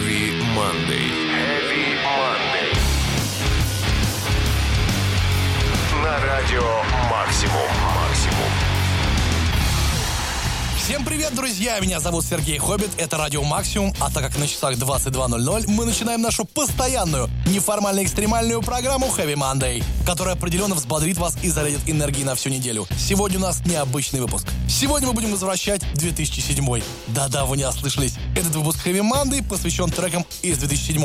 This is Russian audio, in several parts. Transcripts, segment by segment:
Heavy Monday. Heavy Monday. На радио «Максимум». «Максимум». Всем привет, друзья! Меня зовут Сергей Хоббит, это Радио Максимум, а так как на часах 22.00, мы начинаем нашу постоянную, неформально-экстремальную программу Heavy Monday, которая определенно взбодрит вас и зарядит энергией на всю неделю. Сегодня у нас необычный выпуск. Сегодня мы будем возвращать 2007. Да-да, вы не ослышались. Этот выпуск Heavy Monday посвящен трекам из 2007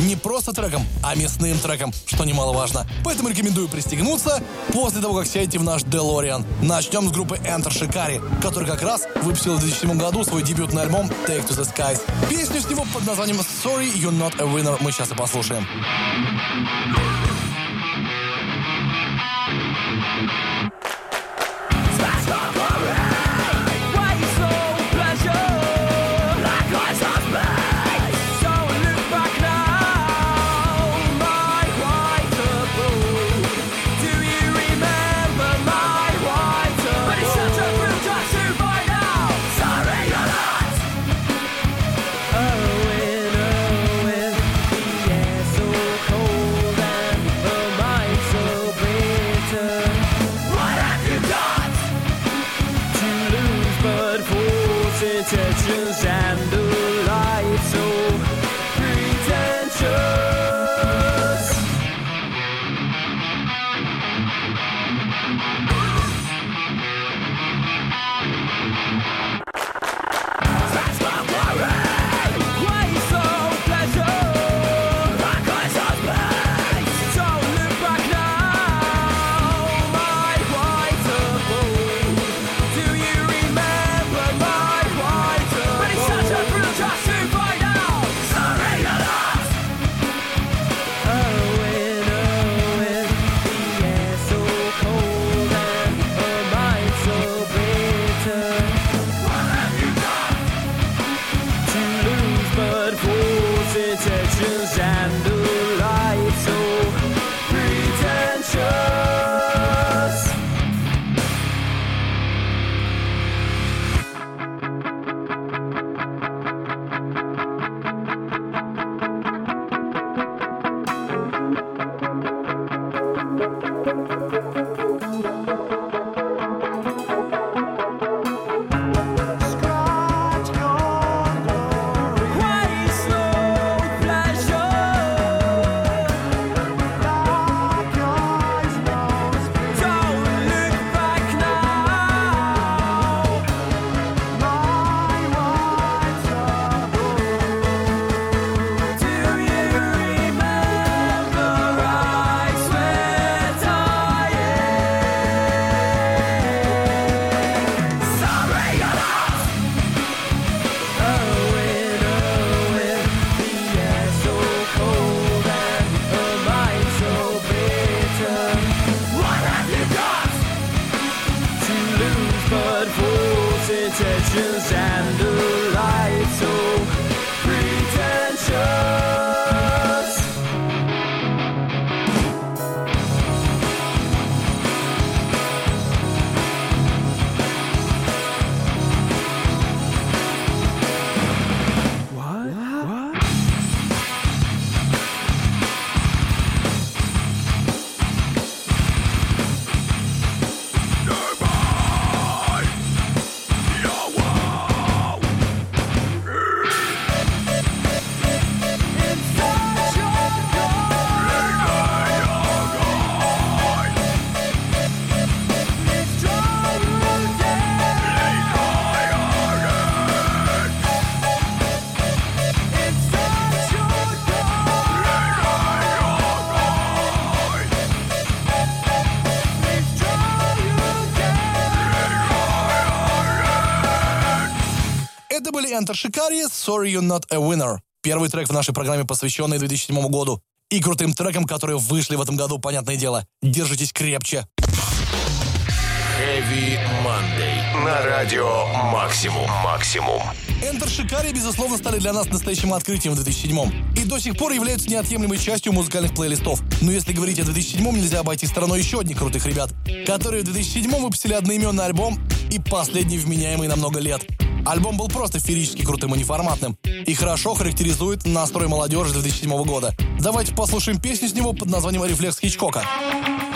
Не просто трекам, а мясным трекам, что немаловажно. Поэтому рекомендую пристегнуться после того, как сядете в наш DeLorean. Начнем с группы Enter Shikari, который как раз выпустил в 2007 году свой дебютный альбом Take to the Skies. Песню с него под названием Sorry You're Not a Winner мы сейчас и послушаем. intentions Enter Shikari, Sorry You're Not a Winner. Первый трек в нашей программе, посвященный 2007 году. И крутым трекам, которые вышли в этом году, понятное дело. Держитесь крепче. Heavy Monday. На радио «Максимум». «Максимум». Enter Shikari, безусловно, стали для нас настоящим открытием в 2007 и до сих пор являются неотъемлемой частью музыкальных плейлистов. Но если говорить о 2007 нельзя обойти стороной еще одних крутых ребят, которые в 2007 выпустили одноименный альбом и последний вменяемый на много лет. Альбом был просто феерически крутым и неформатным и хорошо характеризует настрой молодежи 2007 года. Давайте послушаем песню с него под названием «Рефлекс Хичкока». От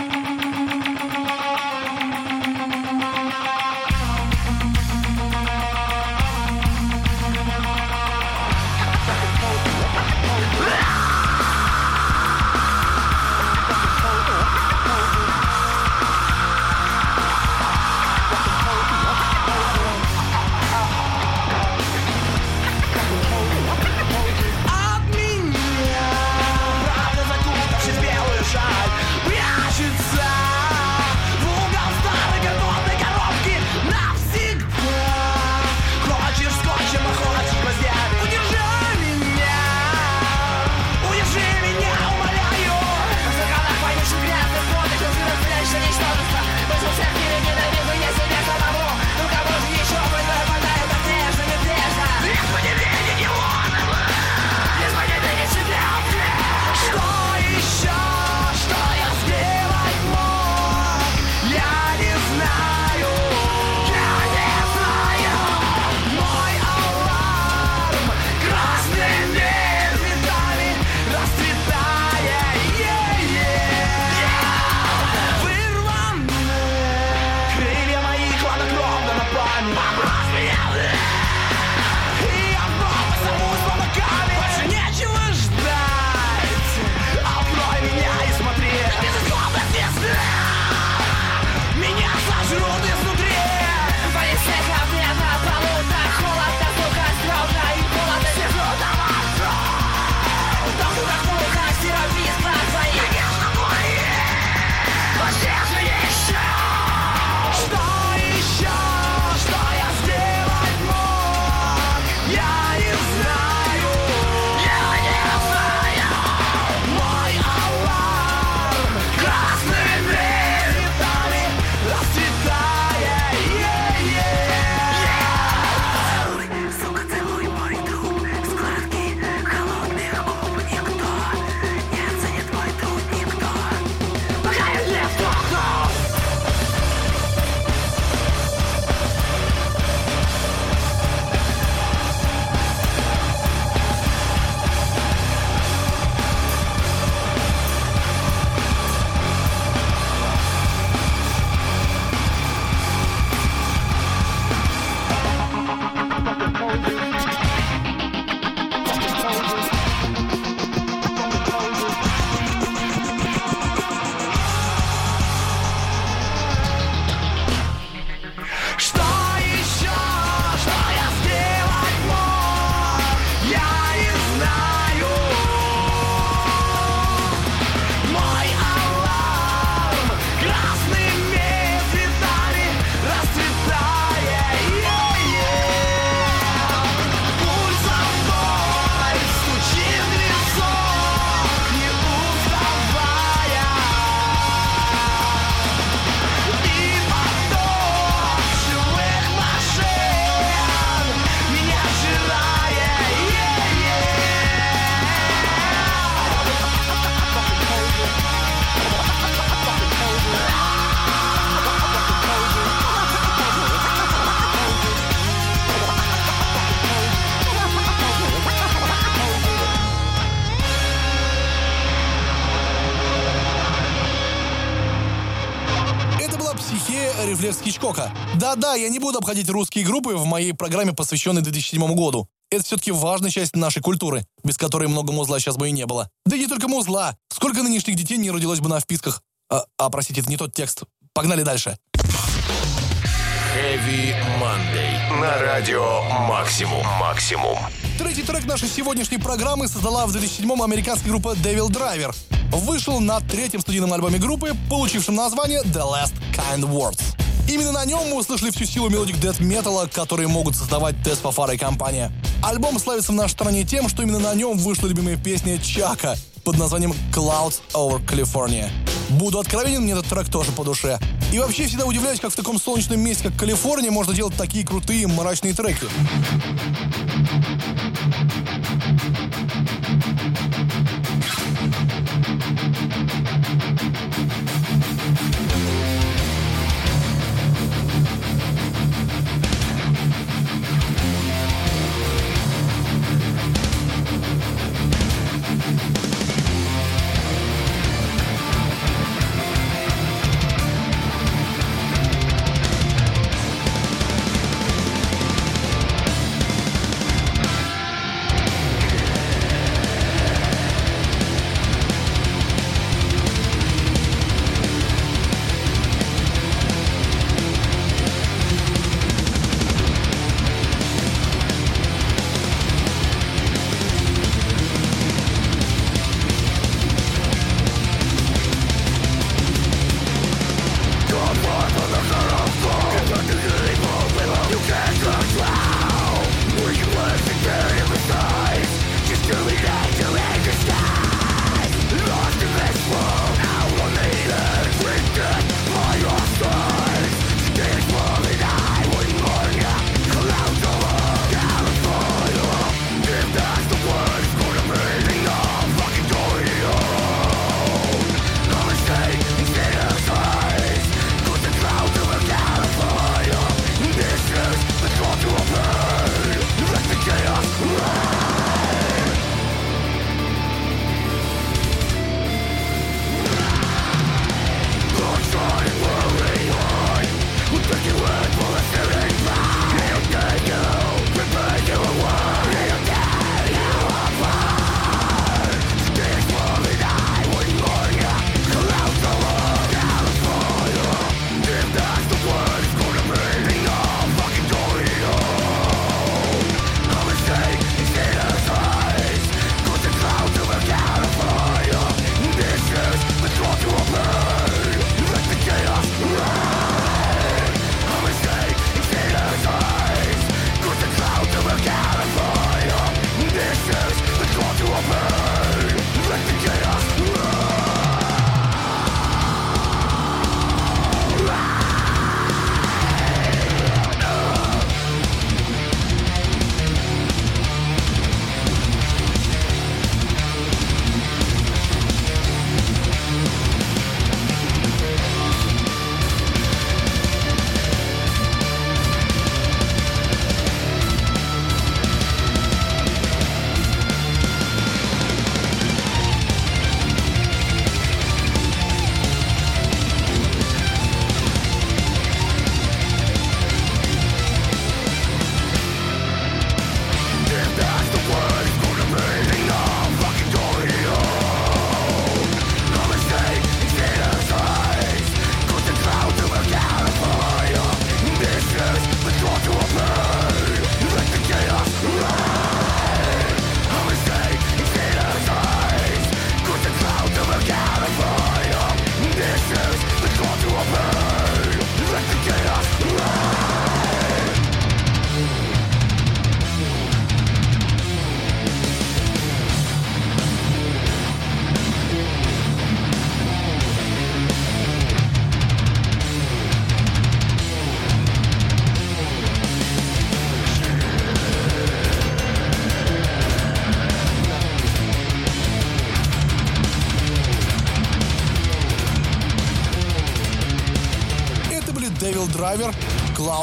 Хичкока». Да-да, я не буду обходить русские группы в моей программе, посвященной 2007 году. Это все-таки важная часть нашей культуры, без которой много музла сейчас бы и не было. Да и не только музла. Сколько нынешних детей не родилось бы на вписках? А, а, простите, это не тот текст. Погнали дальше. Heavy Monday. На радио Максимум. Максимум. Третий трек нашей сегодняшней программы создала в 2007-м американская группа Devil Driver. Вышел на третьем студийном альбоме группы, получившем название The Last Kind Words. Именно на нем мы услышали всю силу melodic death металла, которые могут создавать Дез Фафара и компания. Альбом славится в нашей стране тем, что именно на нем вышла любимая песня Чака под названием Clouds Over California. Буду откровенен, мне этот трек тоже по душе. И вообще всегда удивляюсь, как в таком солнечном месте, как Калифорния, можно делать такие крутые мрачные треки.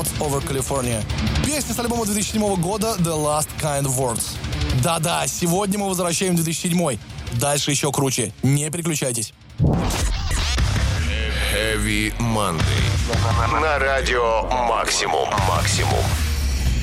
Clouds Over California. Песня с альбома 2007 года The Last Kind Words. Да-да, сегодня мы возвращаем 2007. Дальше еще круче. Не переключайтесь. Heavy Monday. На радио Максимум. Максимум.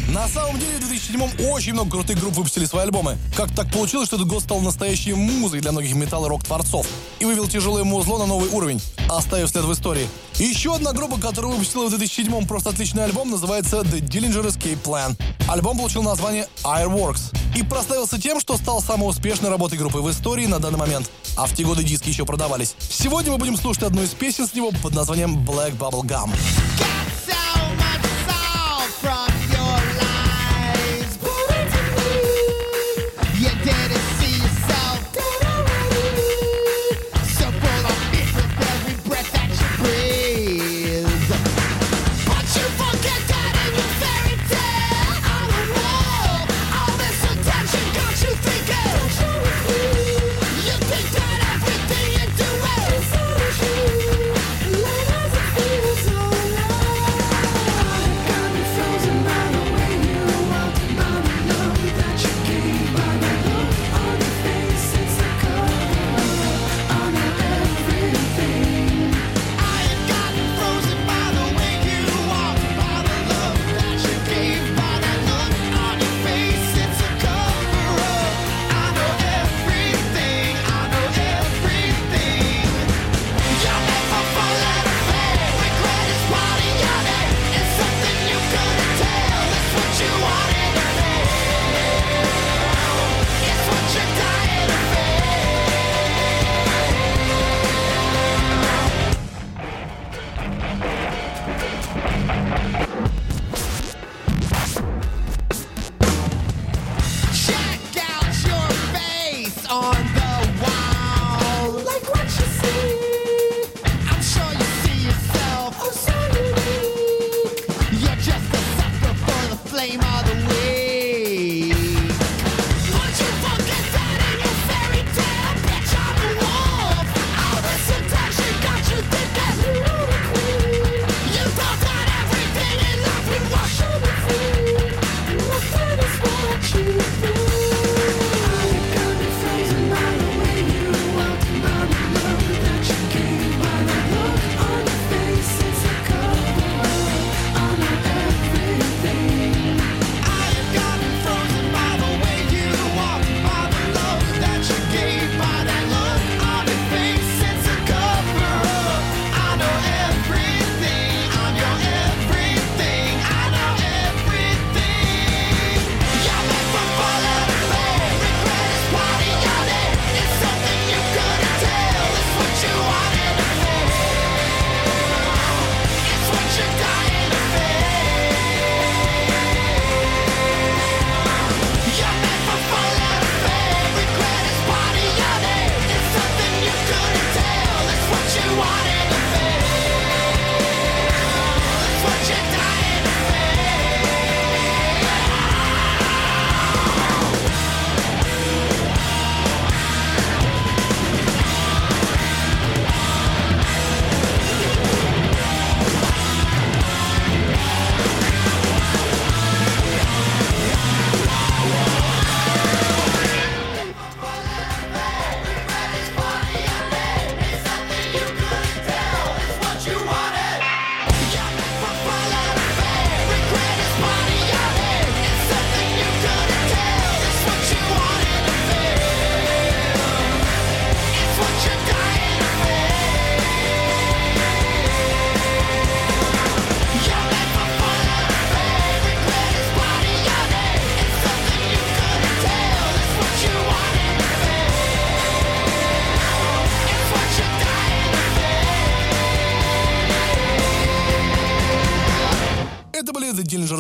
На самом деле, в 2007 очень много крутых групп выпустили свои альбомы. Как так получилось, что этот год стал настоящей музой для многих металл и рок-творцов и вывел тяжелое музло на новый уровень, оставив след в истории. Еще одна группа, которая выпустила в 2007 просто отличный альбом, называется The Dillinger Escape Plan. Альбом получил название Airworks и прославился тем, что стал самой успешной работой группы в истории на данный момент. А в те годы диски еще продавались. Сегодня мы будем слушать одну из песен с него под названием Black Bubble Gum. so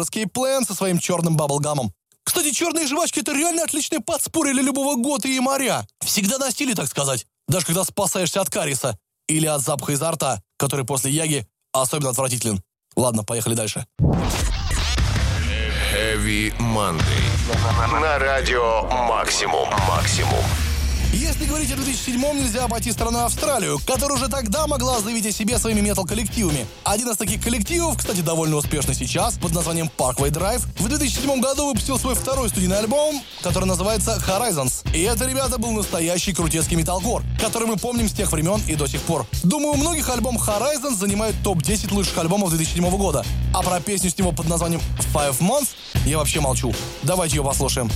Escape Plan со своим черным баблгамом. Кстати, черные жвачки — это реально отличное подспорье для любого года и моря. Всегда на стиле, так сказать. Даже когда спасаешься от кариеса. Или от запаха изо рта, который после яги особенно отвратителен. Ладно, поехали дальше. Heavy Monday. На радио Максимум. Максимум. Если говорить о 2007 нельзя обойти стороной Австралию, которая уже тогда могла заявить о себе своими метал-коллективами. Один из таких коллективов, кстати, довольно успешный сейчас, под названием Parkway Drive, в 2007 году выпустил свой второй студийный альбом, который называется Horizons. И это, ребята, был настоящий крутецкий металкор, который мы помним с тех времен и до сих пор. Думаю, у многих альбом Horizons занимает топ-10 лучших альбомов 2007 года. А про песню с него под названием Five Months я вообще молчу. Давайте ее послушаем.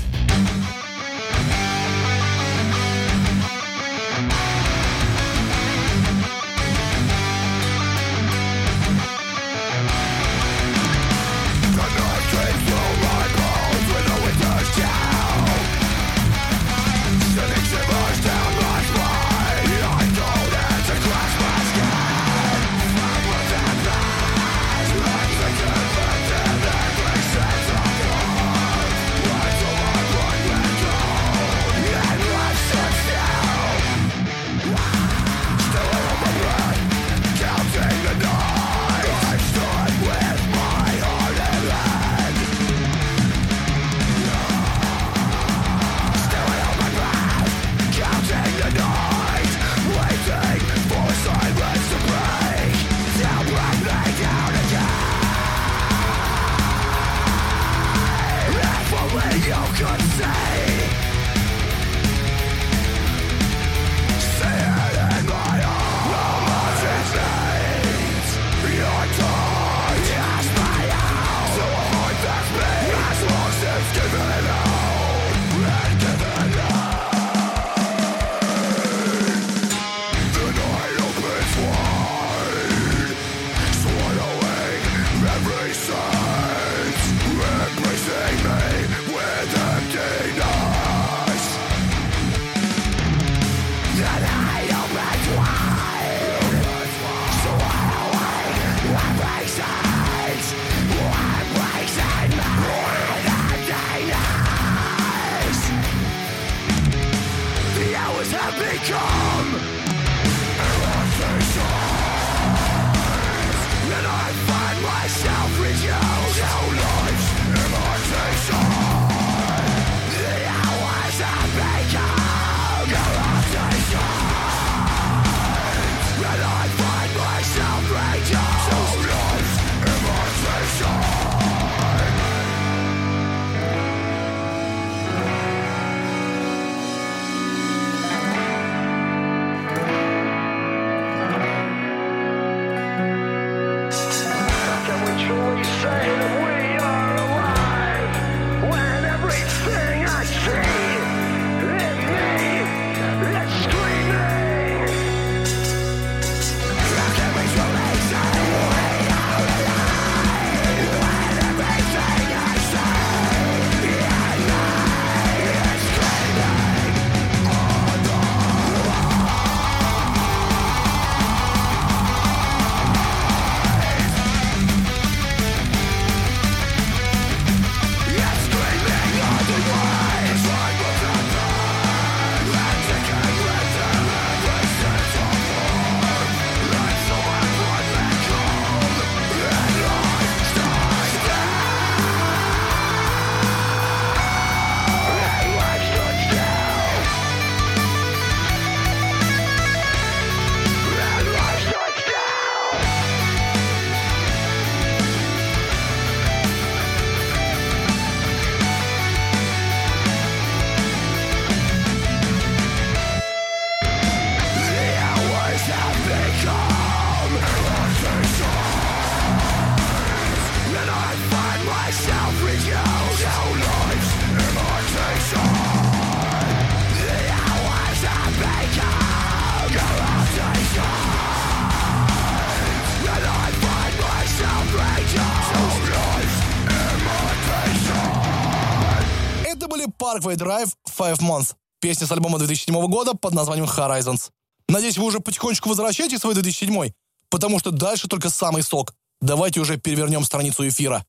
Parkway Drive Five Months. Песня с альбома 2007 года под названием Horizons. Надеюсь, вы уже потихонечку возвращаетесь в свой 2007, потому что дальше только самый сок. Давайте уже перевернем страницу эфира.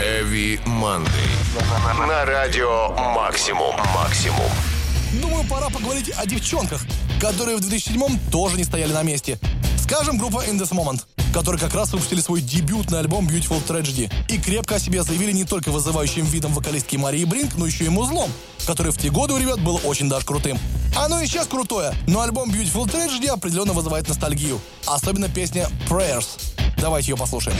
Heavy Monday. На радио Максимум. Максимум. Думаю, пора поговорить о девчонках, которые в 2007 тоже не стояли на месте. Скажем, группа In This Moment. Которые как раз выпустили свой дебютный альбом Beautiful Tragedy и крепко о себе заявили не только вызывающим видом вокалистки Марии Бринк, но еще и музлом, который в те годы у ребят был очень даже крутым. Оно и сейчас крутое, но альбом Beautiful Tragedy определенно вызывает ностальгию. Особенно песня Prayers. Давайте ее послушаем.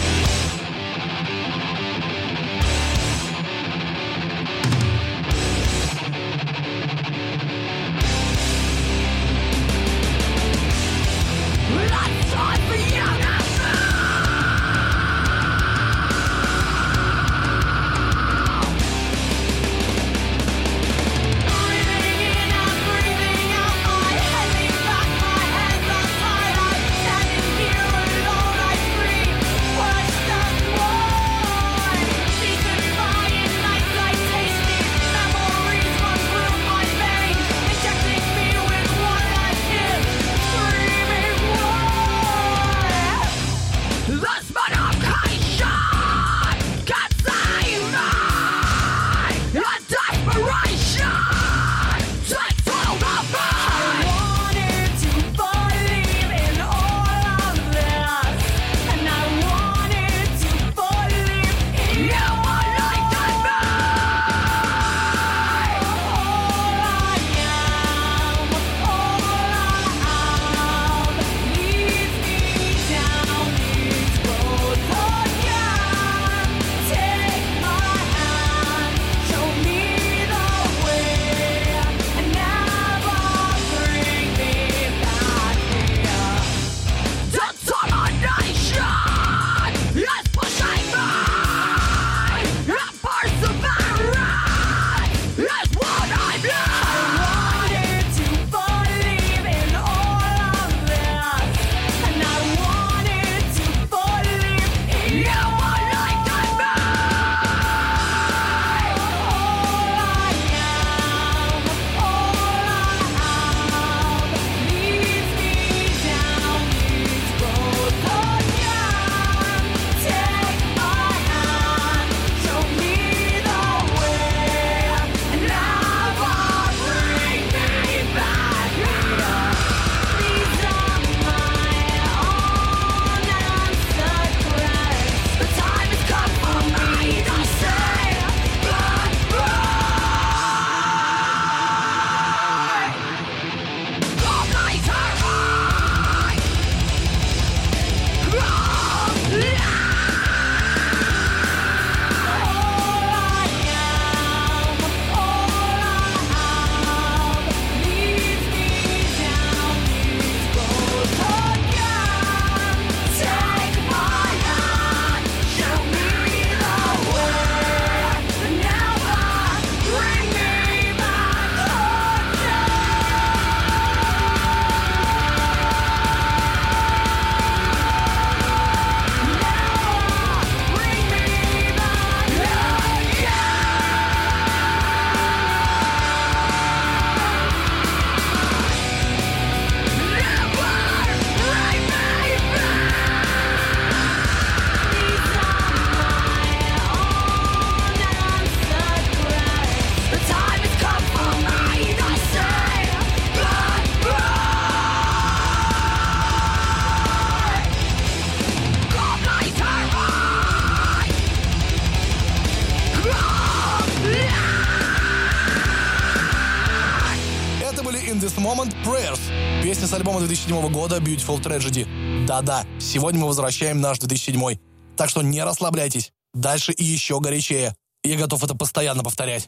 2007 года Beautiful Tragedy. Да-да, сегодня мы возвращаем наш 2007. Так что не расслабляйтесь. Дальше и еще горячее. Я готов это постоянно повторять.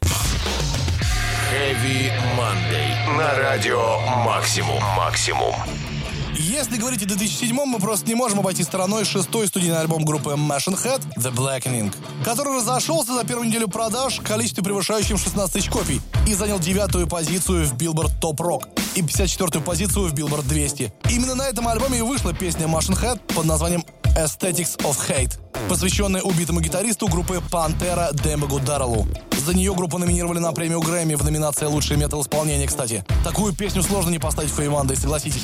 Heavy Monday. На радио Максимум. Максимум. Если говорить о 2007 мы просто не можем обойти стороной шестой студийный альбом группы Machine Head The Blackening, который разошелся за первую неделю продаж количестве превышающем 16 тысяч копий и занял девятую позицию в Billboard Top Rock и 54-ю позицию в Billboard 200. Именно на этом альбоме и вышла песня Machine Head под названием Aesthetics of Hate, посвященная убитому гитаристу группы Pantera Дембегу Дарреллу. За нее группу номинировали на премию Грэмми в номинации «Лучшее метал-исполнение», кстати. Такую песню сложно не поставить Феймандой, согласитесь.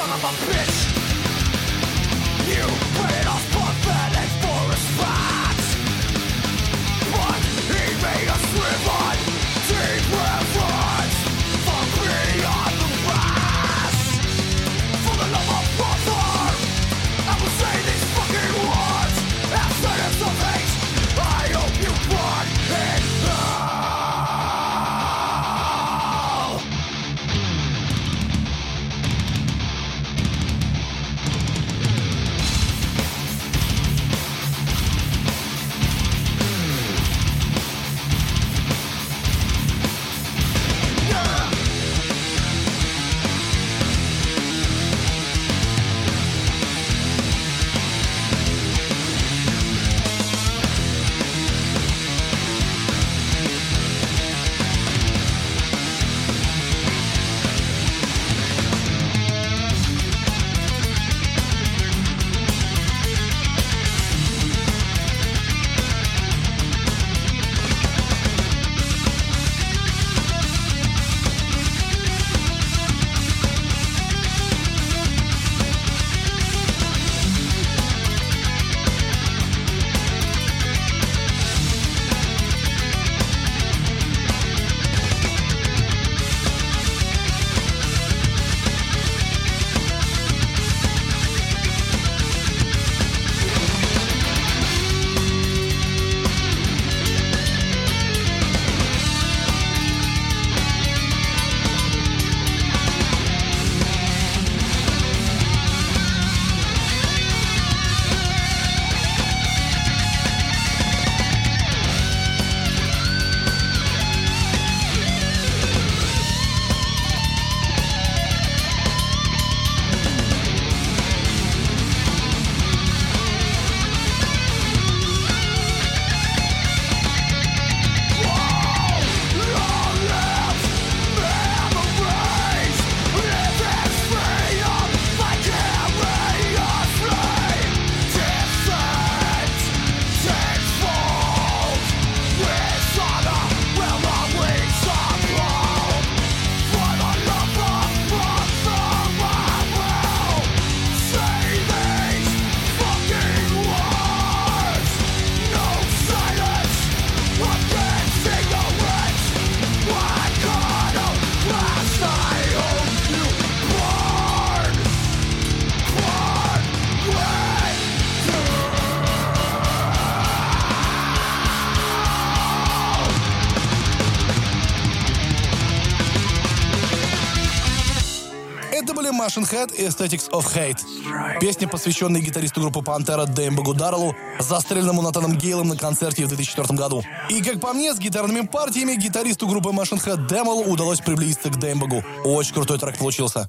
son of a bitch. You Machine Head и Aesthetics of Hate. Песня, посвященная гитаристу группы Пантера Дэймбо Гударелу, застреленному Натаном Гейлом на концерте в 2004 году. И, как по мне, с гитарными партиями гитаристу группы Machine Head Дэмолу удалось приблизиться к Дэймбогу. Очень крутой трек получился.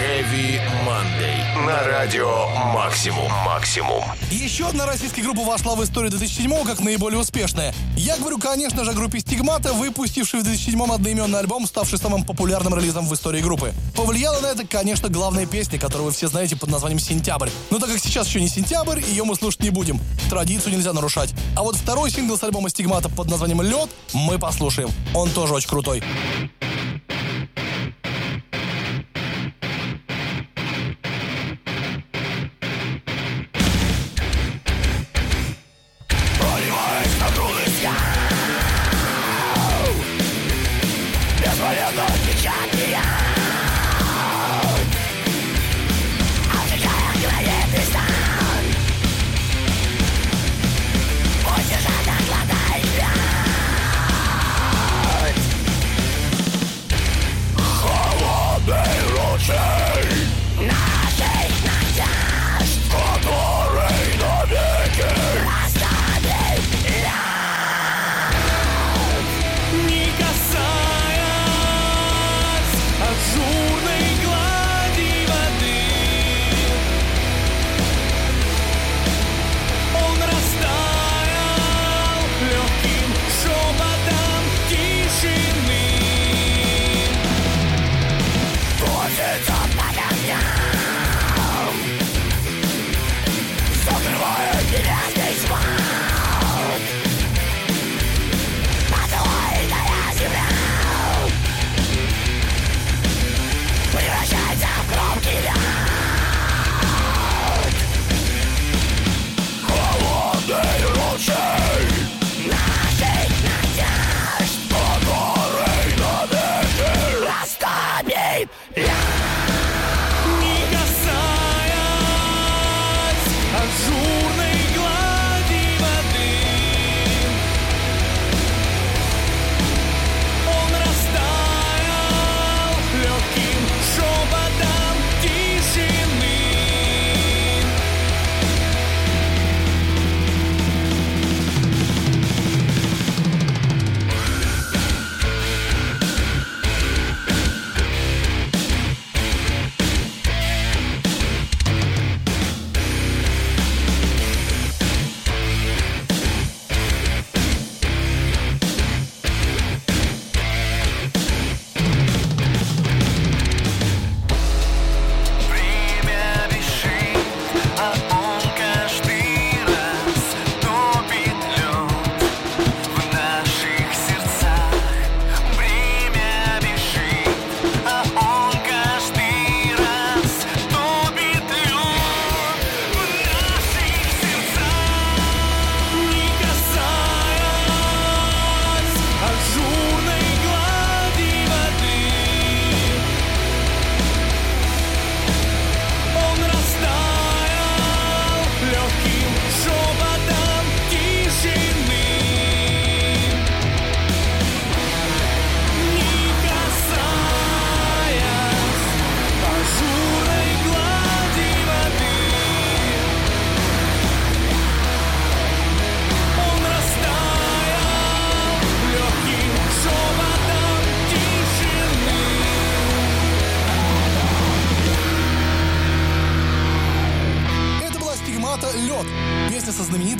Heavy Monday. На радио Максимум. Максимум. Еще одна российская группа вошла в историю 2007 как наиболее успешная. Я говорю, конечно же, о группе Стигмата, выпустившей в 2007 одноименный альбом, ставший самым популярным релизом в истории группы. Повлияла на это, конечно, главная песня, которую вы все знаете под названием «Сентябрь». Но так как сейчас еще не сентябрь, ее мы слушать не будем. Традицию нельзя нарушать. А вот второй сингл с альбома Стигмата под названием «Лед» мы послушаем. Он тоже очень крутой.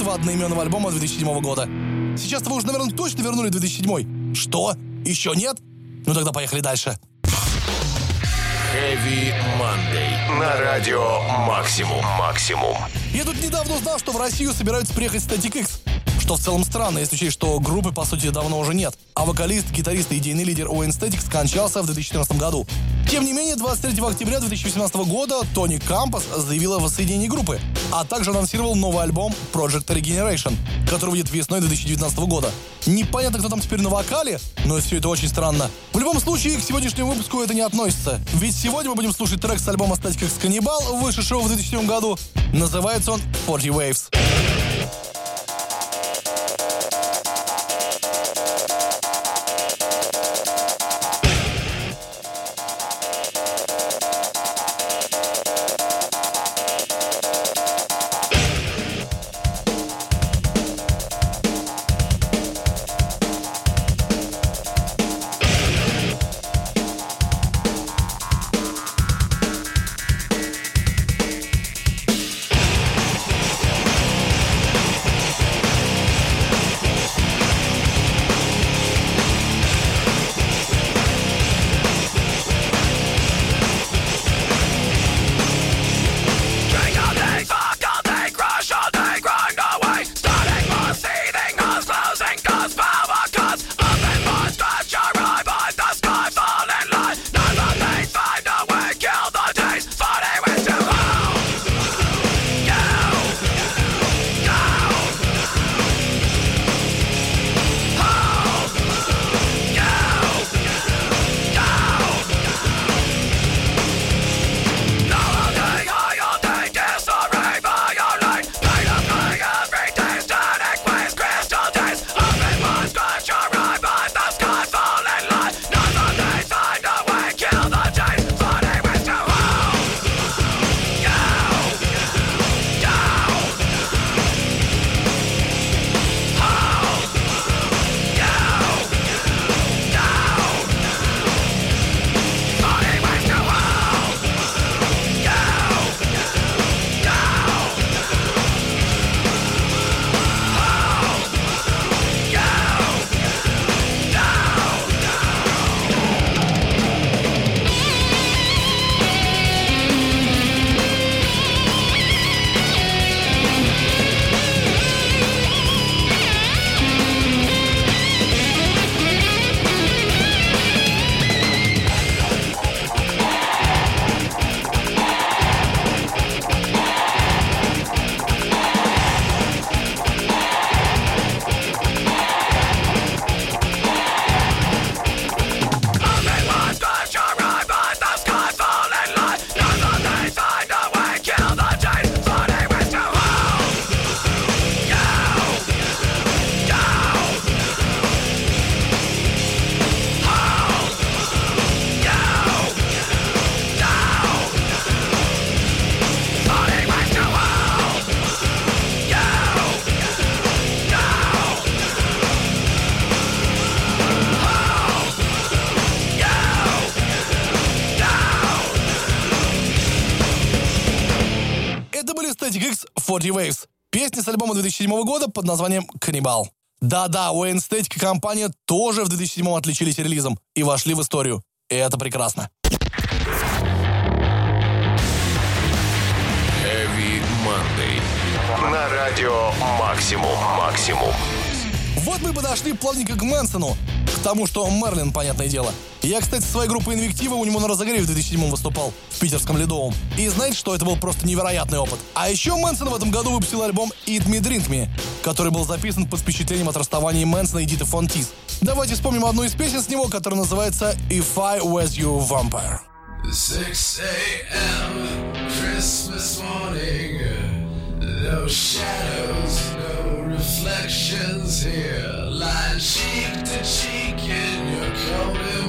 Знаменитого одноименного альбома 2007 года. Сейчас вы уже, наверное, точно вернули 2007 Что? Еще нет? Ну тогда поехали дальше. Heavy Monday. На радио Максимум. Максимум. Я тут недавно узнал, что в Россию собираются приехать Static X. Что в целом странно, если учесть, что группы, по сути, давно уже нет. А вокалист, гитарист и идейный лидер Уэйн Стэтик скончался в 2014 году. Тем не менее, 23 октября 2018 года Тони Кампас заявил о воссоединении группы, а также анонсировал новый альбом Project Regeneration, который выйдет весной 2019 года. Непонятно, кто там теперь на вокале, но все это очень странно. В любом случае, к сегодняшнему выпуску это не относится. Ведь сегодня мы будем слушать трек с альбома X Cannibal, вышедшего в 2007 году. Называется он 40 Waves. 40 Waves. Песня с альбома 2007 года под названием «Каннибал». Да-да, Уэйн Стэтик и компания тоже в 2007 отличились релизом и вошли в историю. И это прекрасно. Heavy Monday. На радио Максимум. Максимум. Вот мы подошли плавненько к Мэнсону. К тому, что Мерлин, понятное дело. Я, кстати, со своей группой Инвектива у него на разогреве в 2007 выступал в питерском Ледовом. И знаете, что это был просто невероятный опыт. А еще Мэнсон в этом году выпустил альбом Eat Me Drink Me, который был записан под впечатлением от расставания Мэнсона и Диты Фонтис. Давайте вспомним одну из песен с него, которая называется If I Was You Vampire. 6 a.m. Christmas morning. No shadows, no reflections here. Lying cheek to cheek in your cold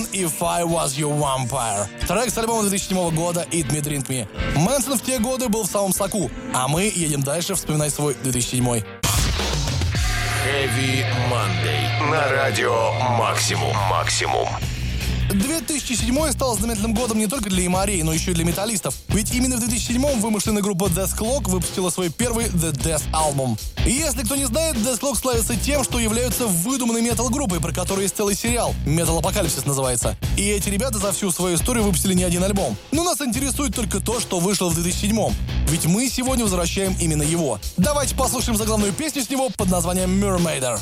Мэнсон «If I Was Your Vampire». Трек с альбома 2007 года «Eat Me, Drink Me». Мэнсон в те годы был в самом соку, а мы едем дальше вспоминать свой 2007. Heavy Monday. На радио «Максимум». «Максимум». 2007 стал знаменательным годом не только для имарей, но еще и для металлистов. Ведь именно в 2007 вымышленная группа Death Clock выпустила свой первый The Death Album. И если кто не знает, Death Clock славится тем, что являются выдуманной метал-группой, про которую есть целый сериал. Metal Апокалипсис называется. И эти ребята за всю свою историю выпустили не один альбом. Но нас интересует только то, что вышло в 2007 -м. Ведь мы сегодня возвращаем именно его. Давайте послушаем заглавную песню с него под названием Mermaider.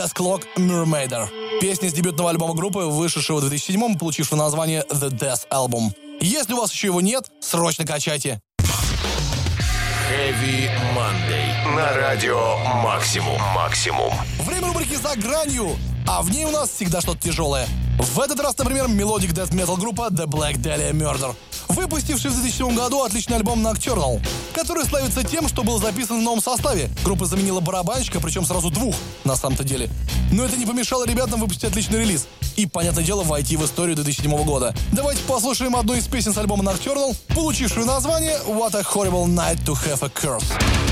Dethklok Mermaider. Песня с дебютного альбома группы, вышедшего в 2007 и получившего название The Dethalbum. Если у вас еще его нет, срочно качайте. Heavy Monday. На радио Максимум. Максимум. Время рубрики «За гранью», а в ней у нас всегда что-то тяжелое. В этот раз, например, melodic death metal группа The Black Dahlia Murder, выпустивший в 2007 году отличный альбом Nocturnal, который славится тем, что был записан в новом составе. Группа заменила барабанщика, причем сразу двух, на самом-то деле. Но это не помешало ребятам выпустить отличный релиз. И, понятное дело, войти в историю 2007 года. Давайте послушаем одну из песен с альбома Nocturnal, получившую название What a Horrible Night to Have a Curse.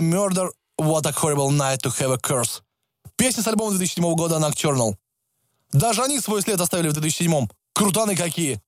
Murder What a Horrible Night to Have a Curse. Песня с альбома 2007 года Nocturnal. Даже они свой след оставили в 2007 Крутаны какие.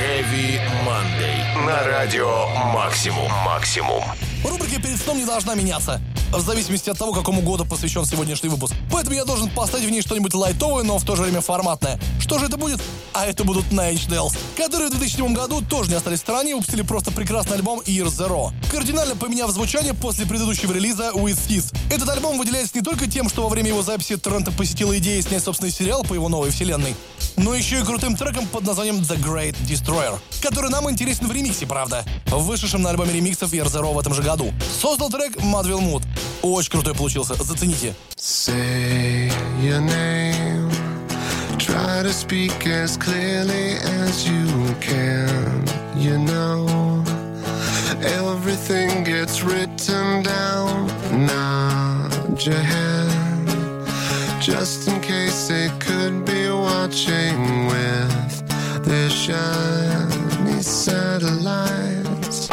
Heavy Monday. На радио Максимум. Максимум. Рубрика «Перед сном не должна меняться». В зависимости от того, какому году посвящен сегодняшний выпуск. Поэтому я должен поставить в ней что-нибудь лайтовое, но в то же время форматное. Что же это будет? А это будут Nine Inch Nails, которые в 2007 году тоже не остались в стороне и выпустили просто прекрасный альбом Year Zero, кардинально поменяв звучание после предыдущего релиза With Sis. Этот альбом выделяется не только тем, что во время его записи Трента посетила идея снять собственный сериал по его новой вселенной, но еще и крутым треком под названием The Great Destroyer, который нам интересен в ремиксе, правда, вышедшем на альбоме ремиксов Year Zero в этом же году. Создал трек Мадвилл Муд. Очень крутой получился, зацените. Say your name. Try to speak as clearly as you can. You know, everything gets written down. Nod your head. Just in case they could be watching with their shiny satellites.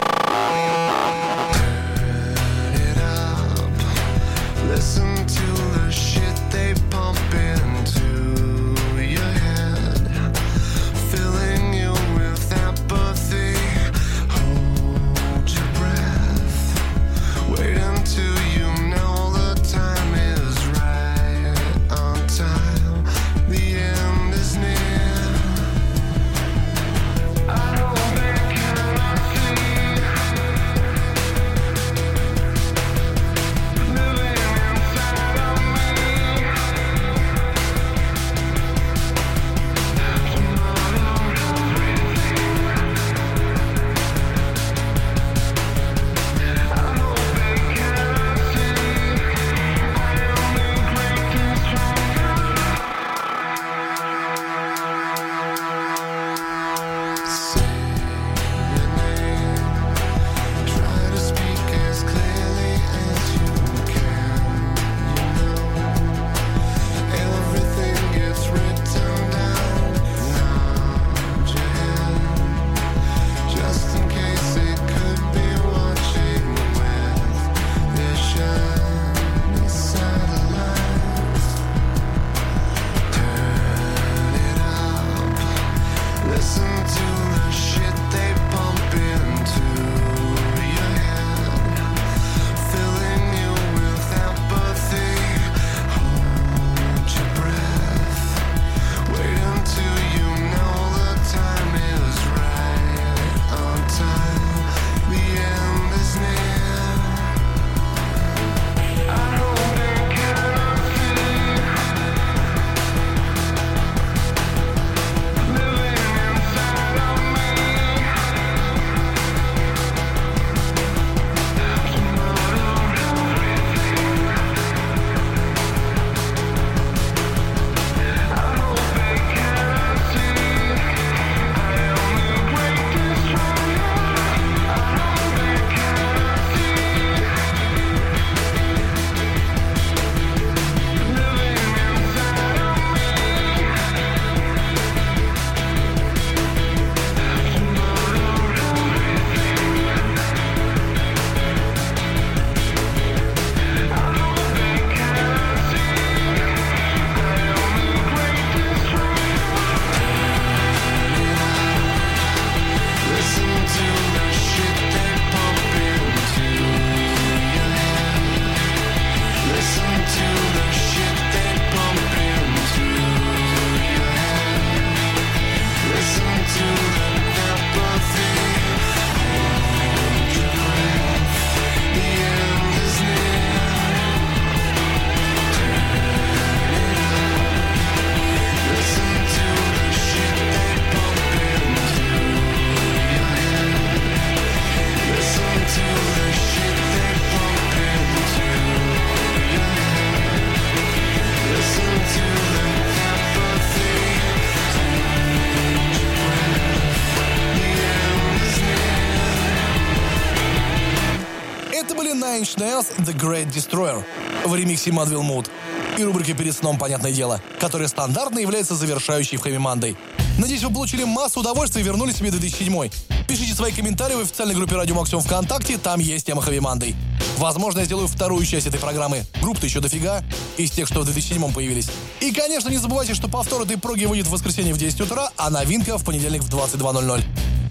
Madville Mood и рубрика «Перед сном, понятное дело», которая стандартно является завершающей в Хэви Мандой. Надеюсь, вы получили массу удовольствия и вернули себе 2007 Пишите свои комментарии в официальной группе Радио Максимум ВКонтакте, там есть тема Хэви Мандой. Возможно, я сделаю вторую часть этой программы. Групп-то еще дофига, из тех, что в 2007 появились. И, конечно, не забывайте, что повтор этой проги выйдет в воскресенье в 10 утра, а новинка в понедельник в 22.00.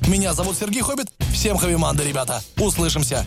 Меня зовут Сергей Хоббит. Всем Хэви Манды, ребята. Услышимся.